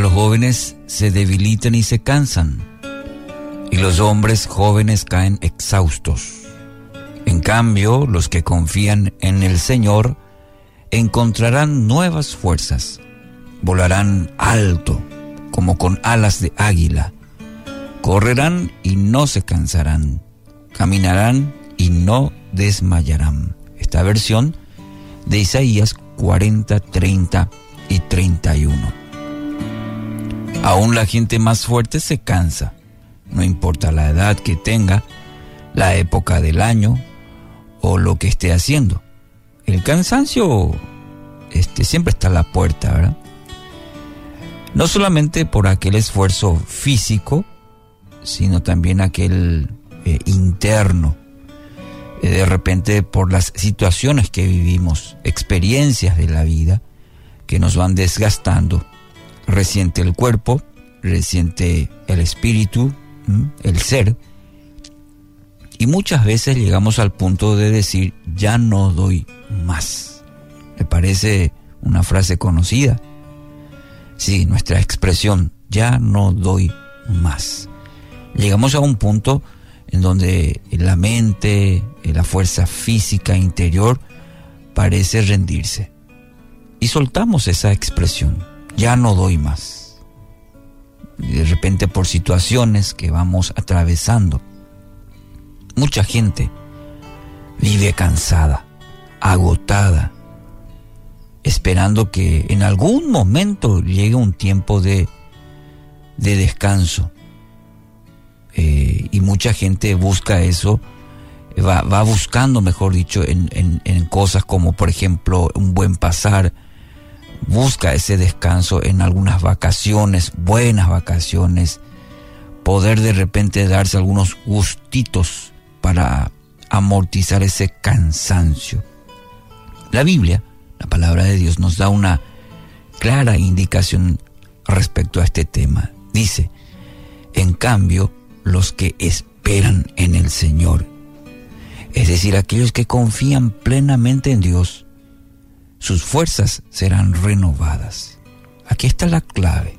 Los jóvenes se debilitan y se cansan, y los hombres jóvenes caen exhaustos. En cambio, los que confían en el Señor encontrarán nuevas fuerzas, volarán alto como con alas de águila, correrán y no se cansarán, caminarán y no desmayarán. Esta versión de Isaías 40, 30 y 31. Aún la gente más fuerte se cansa, no importa la edad que tenga, la época del año o lo que esté haciendo. El cansancio este, siempre está a la puerta, ¿verdad? No solamente por aquel esfuerzo físico, sino también aquel eh, interno. Eh, de repente por las situaciones que vivimos, experiencias de la vida que nos van desgastando. Resiente el cuerpo, resiente el espíritu, el ser. Y muchas veces llegamos al punto de decir, ya no doy más. ¿Me parece una frase conocida? Sí, nuestra expresión, ya no doy más. Llegamos a un punto en donde la mente, la fuerza física interior parece rendirse. Y soltamos esa expresión, ya no doy más. de repente por situaciones que vamos atravesando, mucha gente vive cansada, agotada, esperando que en algún momento llegue un tiempo de, de descanso. Eh, y mucha gente busca eso, va, va buscando, mejor dicho, en, en, cosas como, por ejemplo, un buen pasar, busca ese descanso en algunas vacaciones, buenas vacaciones, poder de repente darse algunos gustitos para amortizar ese cansancio. La Biblia, la palabra de Dios, nos da una clara indicación respecto a este tema. Dice, en cambio, los que esperan en el Señor, es decir, aquellos que confían plenamente en Dios, sus fuerzas serán renovadas. Aquí está la clave.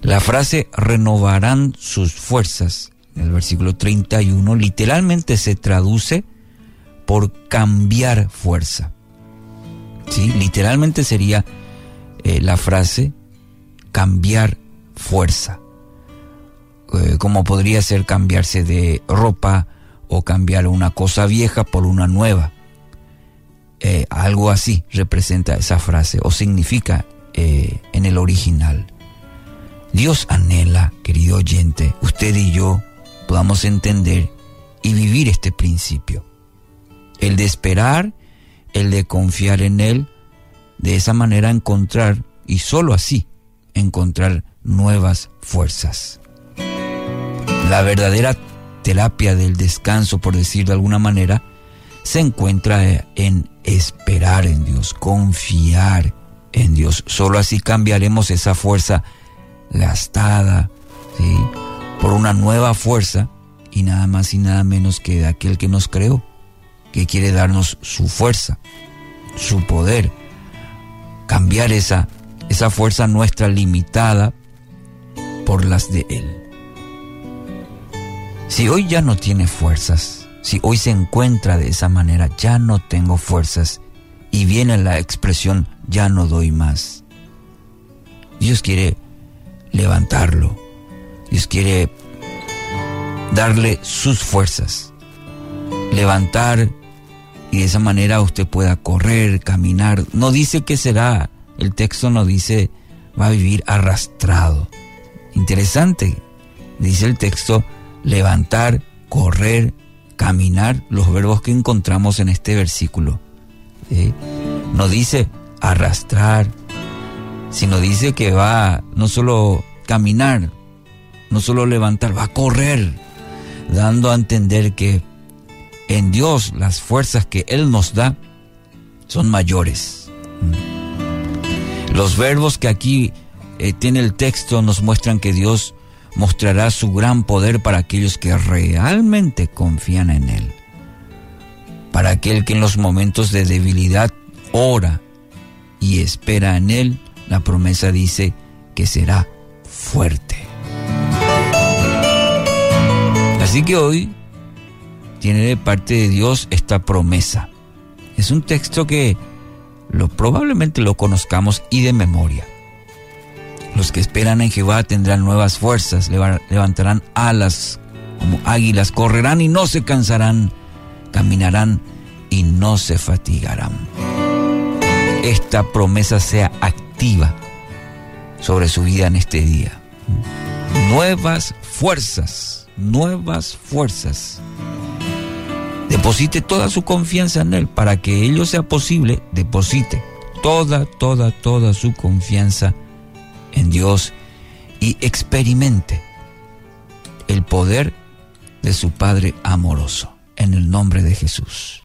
La frase renovarán sus fuerzas, en el versículo 31, literalmente se traduce por cambiar fuerza. ¿Sí? Literalmente sería eh, la frase cambiar fuerza. Eh, como podría ser cambiarse de ropa o cambiar una cosa vieja por una nueva. Eh, algo así representa esa frase o significa eh, en el original. Dios anhela, querido oyente, usted y yo podamos entender y vivir este principio. El de esperar, el de confiar en Él, de esa manera encontrar, y sólo así, encontrar nuevas fuerzas. La verdadera terapia del descanso, por decir de alguna manera, se encuentra en esperar en Dios, confiar en Dios. Solo así cambiaremos esa fuerza gastada por una nueva fuerza y nada más y nada menos que de aquel que nos creó, que quiere darnos su fuerza, su poder, cambiar esa, esa fuerza nuestra limitada por las de Él. Si hoy ya no tiene fuerzas, si hoy se encuentra de esa manera, ya no tengo fuerzas, y viene la expresión, ya no doy más. Dios quiere levantarlo, Dios quiere darle sus fuerzas, levantar y de esa manera usted pueda correr, caminar. No dice que será, el texto no dice va a vivir arrastrado. Interesante, dice el texto, levantar, correr, caminar, los verbos que encontramos en este versículo. No dice arrastrar, sino dice que va no solo caminar, no solo levantar, va a correr, dando a entender que en Dios las fuerzas que Él nos da son mayores. Los verbos que aquí eh, tiene el texto nos muestran que Dios mostrará su gran poder para aquellos que realmente confían en Él. Para aquel que en los momentos de debilidad ora y espera en Él, la promesa dice que será fuerte. Así que hoy tiene de parte de Dios esta promesa. Es un texto que lo, probablemente lo conozcamos y de memoria. Los que esperan en Jehová tendrán nuevas fuerzas, levantarán alas como águilas, correrán y no se cansarán, caminarán y no se fatigarán. Esta promesa sea activa sobre su vida en este día. Nuevas fuerzas, nuevas fuerzas. Deposite toda su confianza en Él para que ello sea posible. Deposite toda, toda, toda su confianza en Dios y experimente el poder de su Padre amoroso. En el nombre de Jesús.